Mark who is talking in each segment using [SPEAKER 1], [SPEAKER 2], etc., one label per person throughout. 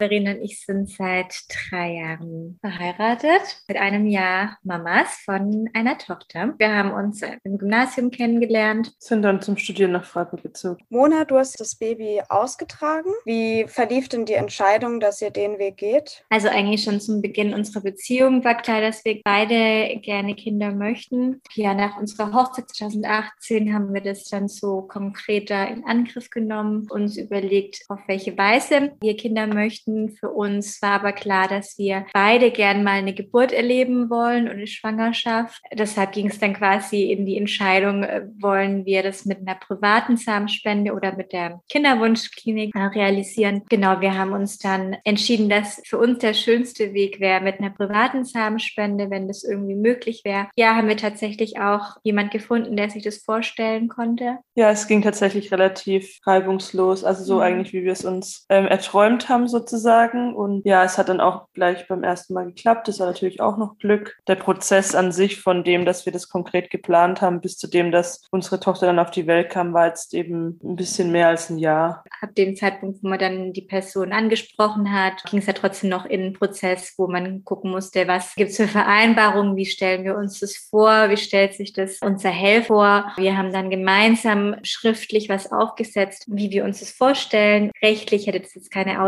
[SPEAKER 1] Verena und ich sind seit drei Jahren verheiratet, mit einem Jahr Mamas von einer Tochter. Wir haben uns im Gymnasium kennengelernt.
[SPEAKER 2] Sind dann zum Studieren nach Freiburg gezogen.
[SPEAKER 3] Mona, du hast das Baby ausgetragen. Wie verlief denn die Entscheidung, dass ihr den Weg geht?
[SPEAKER 1] Also eigentlich schon zum Beginn unserer Beziehung war klar, dass wir beide gerne Kinder möchten. Ja, nach unserer Hochzeit 2018 haben wir das dann so konkreter in Angriff genommen, uns überlegt, auf welche Weise wir Kinder möchten. Für uns war aber klar, dass wir beide gern mal eine Geburt erleben wollen und eine Schwangerschaft. Deshalb ging es dann quasi in die Entscheidung, äh, wollen wir das mit einer privaten Samenspende oder mit der Kinderwunschklinik äh, realisieren. Genau, wir haben uns dann entschieden, dass für uns der schönste Weg wäre mit einer privaten Samenspende, wenn das irgendwie möglich wäre. Ja, haben wir tatsächlich auch jemand gefunden, der sich das vorstellen konnte.
[SPEAKER 2] Ja, es ging tatsächlich relativ reibungslos, also so mhm. eigentlich, wie wir es uns ähm, erträumt haben sozusagen. Und ja, es hat dann auch gleich beim ersten Mal geklappt. Das war natürlich auch noch Glück. Der Prozess an sich von dem, dass wir das konkret geplant haben, bis zu dem, dass unsere Tochter dann auf die Welt kam, war jetzt eben ein bisschen mehr als ein Jahr.
[SPEAKER 1] Ab dem Zeitpunkt, wo man dann die Person angesprochen hat, ging es ja trotzdem noch in einen Prozess, wo man gucken musste, was gibt es für Vereinbarungen, wie stellen wir uns das vor, wie stellt sich das unser Helfer vor. Wir haben dann gemeinsam schriftlich was aufgesetzt, wie wir uns das vorstellen. Rechtlich hätte das jetzt keine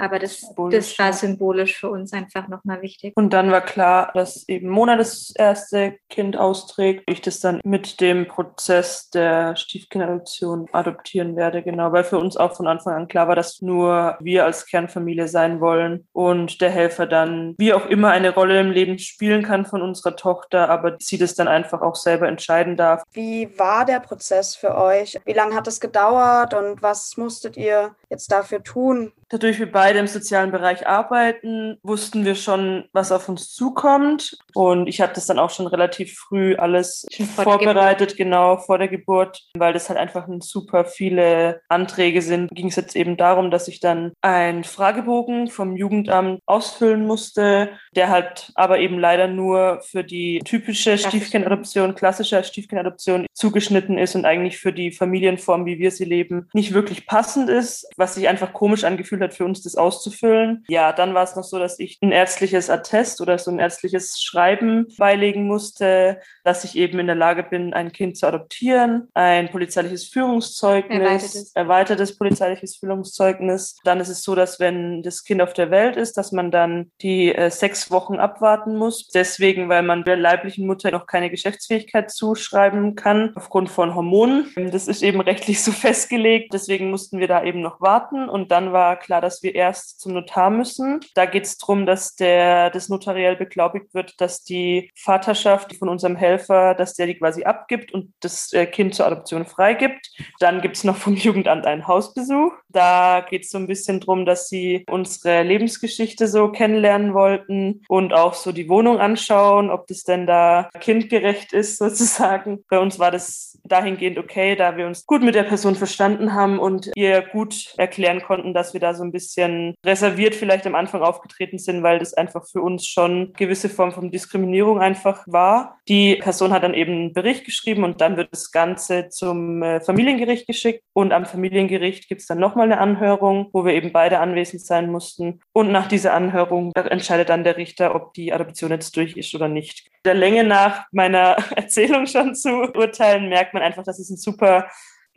[SPEAKER 1] Aber das, das war symbolisch für uns einfach nochmal wichtig.
[SPEAKER 2] Und dann war klar, dass eben Mona das erste Kind austrägt. Ich das dann mit dem Prozess der Stiefkindadoption adoptieren werde, genau, weil für uns auch von Anfang an klar war, dass nur wir als Kernfamilie sein wollen und der Helfer dann wie auch immer eine Rolle im Leben spielen kann von unserer Tochter, aber sie das dann einfach auch selber entscheiden darf.
[SPEAKER 3] Wie war der Prozess für euch? Wie lange hat es gedauert und was musstet ihr jetzt dafür tun?
[SPEAKER 2] Dadurch wir beide im sozialen Bereich arbeiten, wussten wir schon, was auf uns zukommt. Und ich hatte das dann auch schon relativ früh alles vorbereitet, genau vor der Geburt, weil das halt einfach super viele Anträge sind. Ging es jetzt eben darum, dass ich dann einen Fragebogen vom Jugendamt ausfüllen musste, der halt aber eben leider nur für die typische Stiefkindadoption, klassische Stiefkindadoption zugeschnitten ist und eigentlich für die Familienform, wie wir sie leben, nicht wirklich passend ist, was sich einfach komisch angefühlt Gefühl hat, für uns das auszufüllen. Ja, dann war es noch so, dass ich ein ärztliches Attest oder so ein ärztliches Schreiben beilegen musste, dass ich eben in der Lage bin, ein Kind zu adoptieren, ein polizeiliches Führungszeugnis, erweitertes, erweitertes polizeiliches Führungszeugnis. Dann ist es so, dass wenn das Kind auf der Welt ist, dass man dann die äh, sechs Wochen abwarten muss. Deswegen, weil man der leiblichen Mutter noch keine Geschäftsfähigkeit zuschreiben kann, aufgrund von Hormonen. Das ist eben rechtlich so festgelegt. Deswegen mussten wir da eben noch warten. Und dann war klar, dass wir erst zum Notar müssen. Da geht es darum, dass der das notariell beglaubigt wird, dass die Vaterschaft von unserem Helfer, dass der die quasi abgibt und das äh, Kind zur Adoption freigibt. Dann gibt es noch vom Jugendamt einen Hausbesuch. Da geht es so ein bisschen darum, dass sie unsere Lebensgeschichte so kennenlernen wollten und auch so die Wohnung anschauen, ob das denn da kindgerecht ist sozusagen. Bei uns war das dahingehend okay, da wir uns gut mit der Person verstanden haben und ihr gut erklären konnten, dass wir da so ein bisschen reserviert vielleicht am Anfang aufgetreten sind, weil das einfach für uns schon gewisse Form von Diskriminierung einfach war. Die Person hat dann eben einen Bericht geschrieben und dann wird das Ganze zum äh, Familiengericht geschickt und am Familiengericht gibt es dann nochmal eine Anhörung, wo wir eben beide anwesend sein mussten. Und nach dieser Anhörung entscheidet dann der Richter, ob die Adoption jetzt durch ist oder nicht. Der Länge nach meiner Erzählung schon zu urteilen, merkt man einfach, dass es ein super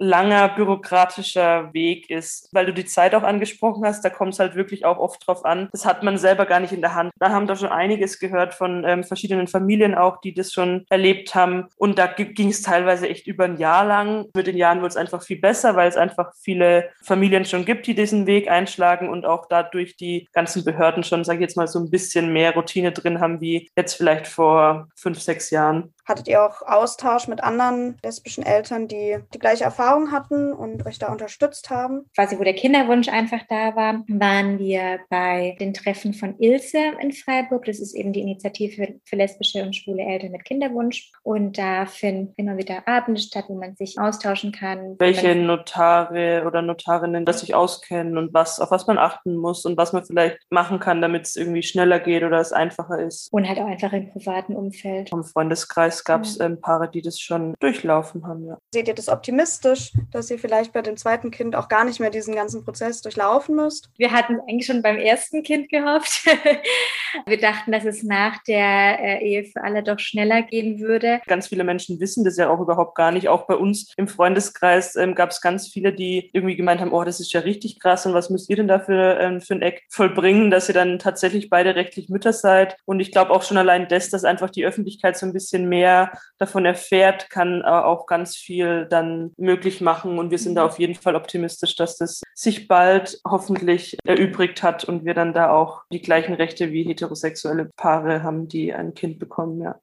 [SPEAKER 2] langer bürokratischer Weg ist, weil du die Zeit auch angesprochen hast, da kommt es halt wirklich auch oft drauf an. Das hat man selber gar nicht in der Hand. Da haben wir schon einiges gehört von ähm, verschiedenen Familien auch, die das schon erlebt haben. Und da ging es teilweise echt über ein Jahr lang. Mit den Jahren wird es einfach viel besser, weil es einfach viele Familien schon gibt, die diesen Weg einschlagen und auch dadurch die ganzen Behörden schon, sage ich jetzt mal, so ein bisschen mehr Routine drin haben, wie jetzt vielleicht vor fünf, sechs Jahren.
[SPEAKER 3] Hattet ihr auch Austausch mit anderen lesbischen Eltern, die die gleiche Erfahrung hatten und euch da unterstützt haben?
[SPEAKER 1] Quasi, wo der Kinderwunsch einfach da war, waren wir bei den Treffen von Ilse in Freiburg. Das ist eben die Initiative für lesbische und schwule Eltern mit Kinderwunsch. Und da finden immer wieder Abende statt, wo man sich austauschen kann.
[SPEAKER 2] Welche Notare oder Notarinnen das sich auskennen und was, auf was man achten muss und was man vielleicht machen kann, damit es irgendwie schneller geht oder es einfacher ist.
[SPEAKER 1] Und halt auch einfach im privaten Umfeld.
[SPEAKER 2] Vom Freundeskreis Freundeskreis gab es ähm, Paare, die das schon durchlaufen haben. Ja.
[SPEAKER 3] Seht ihr das optimistisch, dass ihr vielleicht bei dem zweiten Kind auch gar nicht mehr diesen ganzen Prozess durchlaufen müsst?
[SPEAKER 1] Wir hatten eigentlich schon beim ersten Kind gehofft. wir dachten, dass es nach der äh, Ehe für alle doch schneller gehen würde.
[SPEAKER 2] Ganz viele Menschen wissen das ja auch überhaupt gar nicht. Auch bei uns im Freundeskreis ähm, gab es ganz viele, die irgendwie gemeint haben, oh, das ist ja richtig krass und was müsst ihr denn da für, ähm, für ein Eck vollbringen, dass ihr dann tatsächlich beide rechtlich Mütter seid. Und ich glaube auch schon allein das, dass einfach die Öffentlichkeit so ein bisschen mehr davon erfährt, kann äh, auch ganz viel dann möglich machen. Und wir sind da mhm. auf jeden Fall optimistisch, dass das sich bald hoffentlich erübrigt hat und wir dann da auch die gleichen Rechte wie heterosexuelle Paare haben, die ein Kind bekommen, ja.